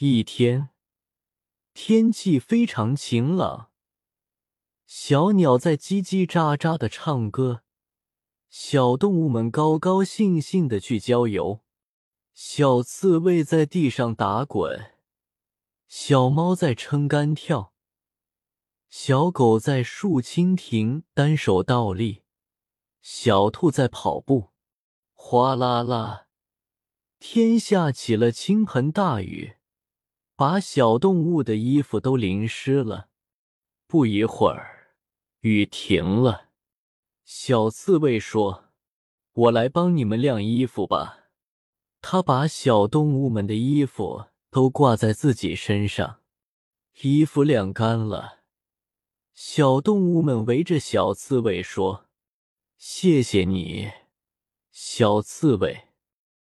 一天，天气非常晴朗，小鸟在叽叽喳喳的唱歌，小动物们高高兴兴的去郊游。小刺猬在地上打滚，小猫在撑杆跳，小狗在竖蜻蜓单手倒立，小兔在跑步。哗啦啦，天下起了倾盆大雨，把小动物的衣服都淋湿了。不一会儿，雨停了。小刺猬说：“我来帮你们晾衣服吧。”他把小动物们的衣服都挂在自己身上，衣服晾干了，小动物们围着小刺猬说：“谢谢你。”小刺猬。